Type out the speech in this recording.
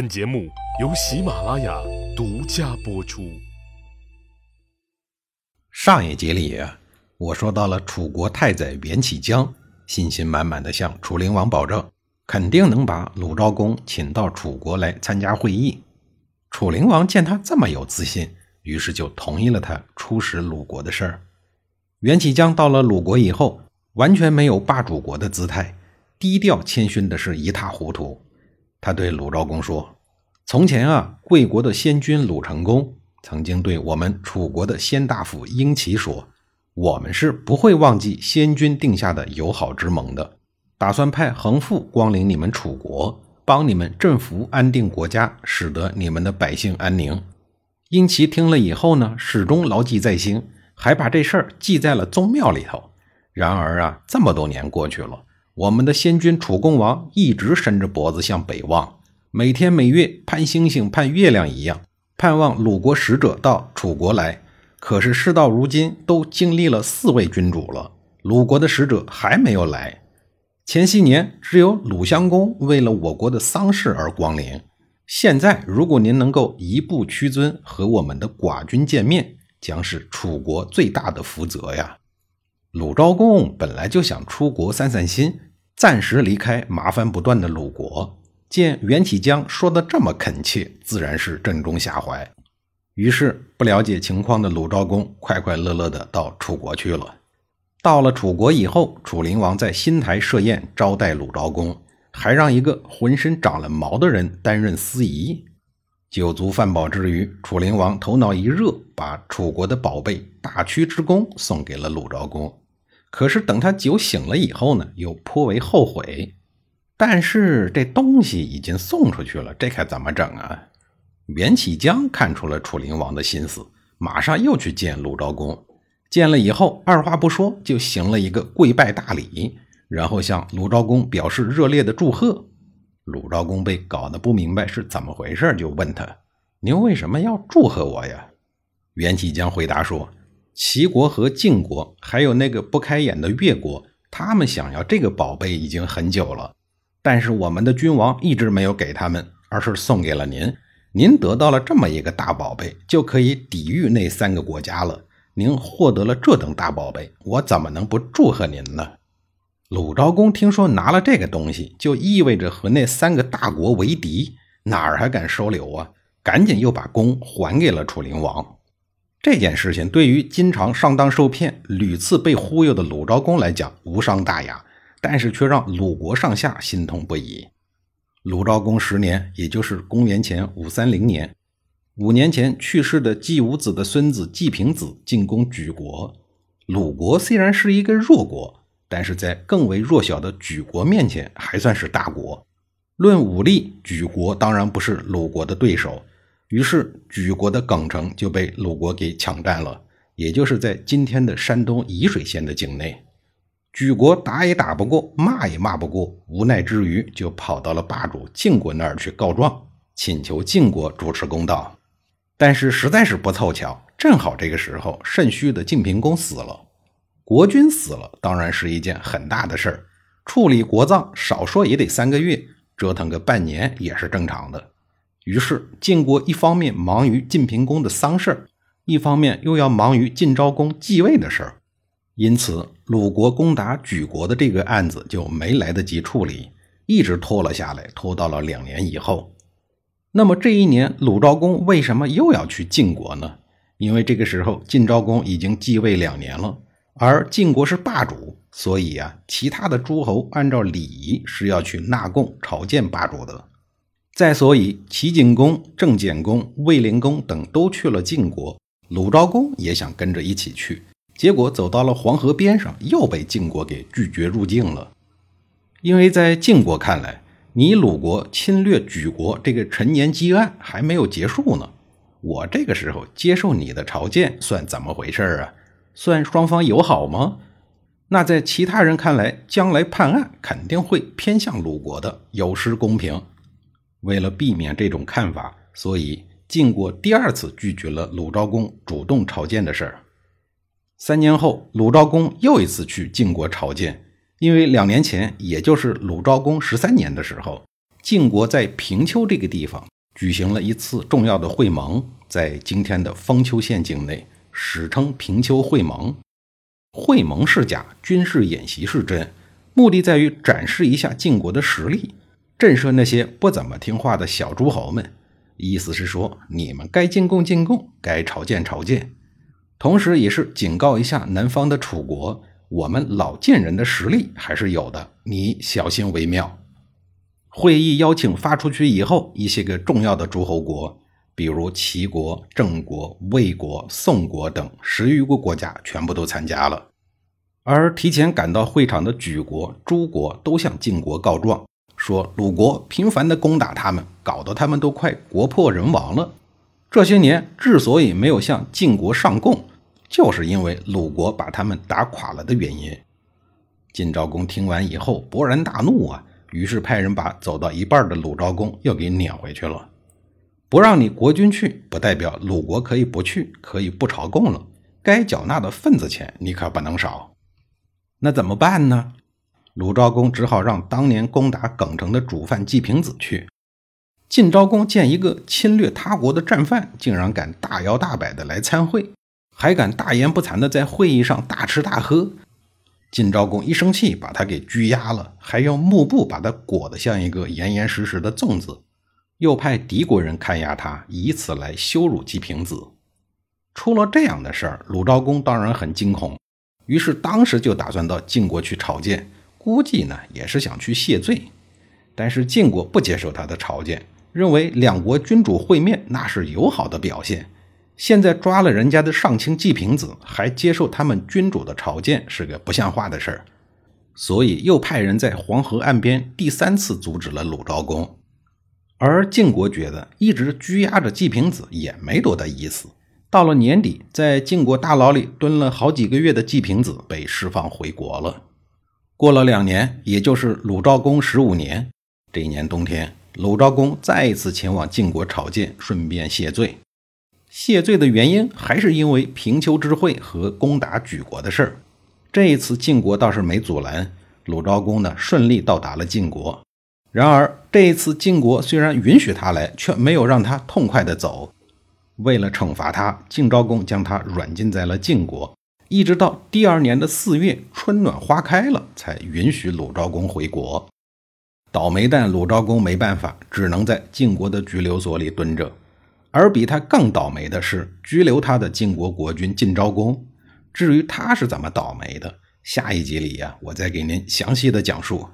本节目由喜马拉雅独家播出。上一集里，我说到了楚国太宰袁启江，信心满满的向楚灵王保证，肯定能把鲁昭公请到楚国来参加会议。楚灵王见他这么有自信，于是就同意了他出使鲁国的事儿。袁启江到了鲁国以后，完全没有霸主国的姿态，低调谦逊的是一塌糊涂。他对鲁昭公说：“从前啊，贵国的先君鲁成公曾经对我们楚国的先大夫英齐说，我们是不会忘记先君定下的友好之盟的，打算派横父光临你们楚国，帮你们镇服安定国家，使得你们的百姓安宁。”英齐听了以后呢，始终牢记在心，还把这事儿记在了宗庙里头。然而啊，这么多年过去了。我们的先君楚共王一直伸着脖子向北望，每天每月盼星星盼月亮一样，盼望鲁国使者到楚国来。可是事到如今，都经历了四位君主了，鲁国的使者还没有来。前些年只有鲁襄公为了我国的丧事而光临，现在如果您能够一步屈尊和我们的寡君见面，将是楚国最大的福泽呀。鲁昭公本来就想出国散散心。暂时离开麻烦不断的鲁国，见袁启江说的这么恳切，自然是正中下怀。于是，不了解情况的鲁昭公快快乐乐的到楚国去了。到了楚国以后，楚灵王在新台设宴招待鲁昭公，还让一个浑身长了毛的人担任司仪。酒足饭饱之余，楚灵王头脑一热，把楚国的宝贝大屈之弓送给了鲁昭公。可是等他酒醒了以后呢，又颇为后悔。但是这东西已经送出去了，这可怎么整啊？袁启江看出了楚灵王的心思，马上又去见鲁昭公。见了以后，二话不说就行了一个跪拜大礼，然后向鲁昭公表示热烈的祝贺。鲁昭公被搞得不明白是怎么回事，就问他：“您为什么要祝贺我呀？”袁启江回答说。齐国和晋国，还有那个不开眼的越国，他们想要这个宝贝已经很久了，但是我们的君王一直没有给他们，而是送给了您。您得到了这么一个大宝贝，就可以抵御那三个国家了。您获得了这等大宝贝，我怎么能不祝贺您呢？鲁昭公听说拿了这个东西，就意味着和那三个大国为敌，哪儿还敢收留啊？赶紧又把弓还给了楚灵王。这件事情对于经常上当受骗、屡次被忽悠的鲁昭公来讲无伤大雅，但是却让鲁国上下心痛不已。鲁昭公十年，也就是公元前五三零年，五年前去世的季武子的孙子季平子进攻莒国。鲁国虽然是一个弱国，但是在更为弱小的莒国面前还算是大国。论武力，莒国当然不是鲁国的对手。于是，莒国的耿城就被鲁国给抢占了，也就是在今天的山东沂水县的境内。莒国打也打不过，骂也骂不过，无奈之余就跑到了霸主晋国那儿去告状，请求晋国主持公道。但是实在是不凑巧，正好这个时候肾虚的晋平公死了。国君死了，当然是一件很大的事儿，处理国葬少说也得三个月，折腾个半年也是正常的。于是晋国一方面忙于晋平公的丧事一方面又要忙于晋昭公继位的事儿，因此鲁国攻打莒国的这个案子就没来得及处理，一直拖了下来，拖到了两年以后。那么这一年，鲁昭公为什么又要去晋国呢？因为这个时候晋昭公已经继位两年了，而晋国是霸主，所以啊，其他的诸侯按照礼仪是要去纳贡朝见霸主的。再所以，齐景公、郑简公、卫灵公等都去了晋国，鲁昭公也想跟着一起去，结果走到了黄河边上，又被晋国给拒绝入境了。因为在晋国看来，你鲁国侵略莒国这个陈年积案还没有结束呢，我这个时候接受你的朝见，算怎么回事啊？算双方友好吗？那在其他人看来，将来判案肯定会偏向鲁国的，有失公平。为了避免这种看法，所以晋国第二次拒绝了鲁昭公主动朝见的事儿。三年后，鲁昭公又一次去晋国朝见，因为两年前，也就是鲁昭公十三年的时候，晋国在平丘这个地方举行了一次重要的会盟，在今天的封丘县境内，史称平丘会盟。会盟是假，军事演习是真，目的在于展示一下晋国的实力，震慑那些不怎么听话的小诸侯们。意思是说，你们该进贡进贡，该朝见朝见。同时，也是警告一下南方的楚国，我们老晋人的实力还是有的，你小心为妙。会议邀请发出去以后，一些个重要的诸侯国，比如齐国、郑国、魏国、宋国等十余个国家，全部都参加了。而提前赶到会场的莒国、诸国都向晋国告状，说鲁国频繁地攻打他们，搞得他们都快国破人亡了。这些年之所以没有向晋国上贡，就是因为鲁国把他们打垮了的原因。晋昭公听完以后勃然大怒啊！于是派人把走到一半的鲁昭公又给撵回去了。不让你国君去，不代表鲁国可以不去，可以不朝贡了。该缴纳的份子钱你可不能少。那怎么办呢？鲁昭公只好让当年攻打耿城的主犯季平子去。晋昭公见一个侵略他国的战犯，竟然敢大摇大摆的来参会，还敢大言不惭的在会议上大吃大喝。晋昭公一生气，把他给拘押了，还用幕布把他裹得像一个严严实实的粽子，又派敌国人看押他，以此来羞辱季平子。出了这样的事儿，鲁昭公当然很惊恐，于是当时就打算到晋国去朝见，估计呢也是想去谢罪。但是晋国不接受他的朝见，认为两国君主会面那是友好的表现。现在抓了人家的上卿季平子，还接受他们君主的朝见，是个不像话的事儿，所以又派人在黄河岸边第三次阻止了鲁昭公。而晋国觉得一直拘押着季平子也没多大意思，到了年底，在晋国大牢里蹲了好几个月的季平子被释放回国了。过了两年，也就是鲁昭公十五年，这一年冬天，鲁昭公再一次前往晋国朝见，顺便谢罪。谢罪的原因还是因为平丘之会和攻打莒国的事儿。这一次晋国倒是没阻拦，鲁昭公呢顺利到达了晋国。然而这一次晋国虽然允许他来，却没有让他痛快的走。为了惩罚他，晋昭公将他软禁在了晋国，一直到第二年的四月春暖花开了，才允许鲁昭公回国。倒霉蛋鲁昭公没办法，只能在晋国的拘留所里蹲着。而比他更倒霉的是拘留他的晋国国君晋昭公。至于他是怎么倒霉的，下一集里呀，我再给您详细的讲述。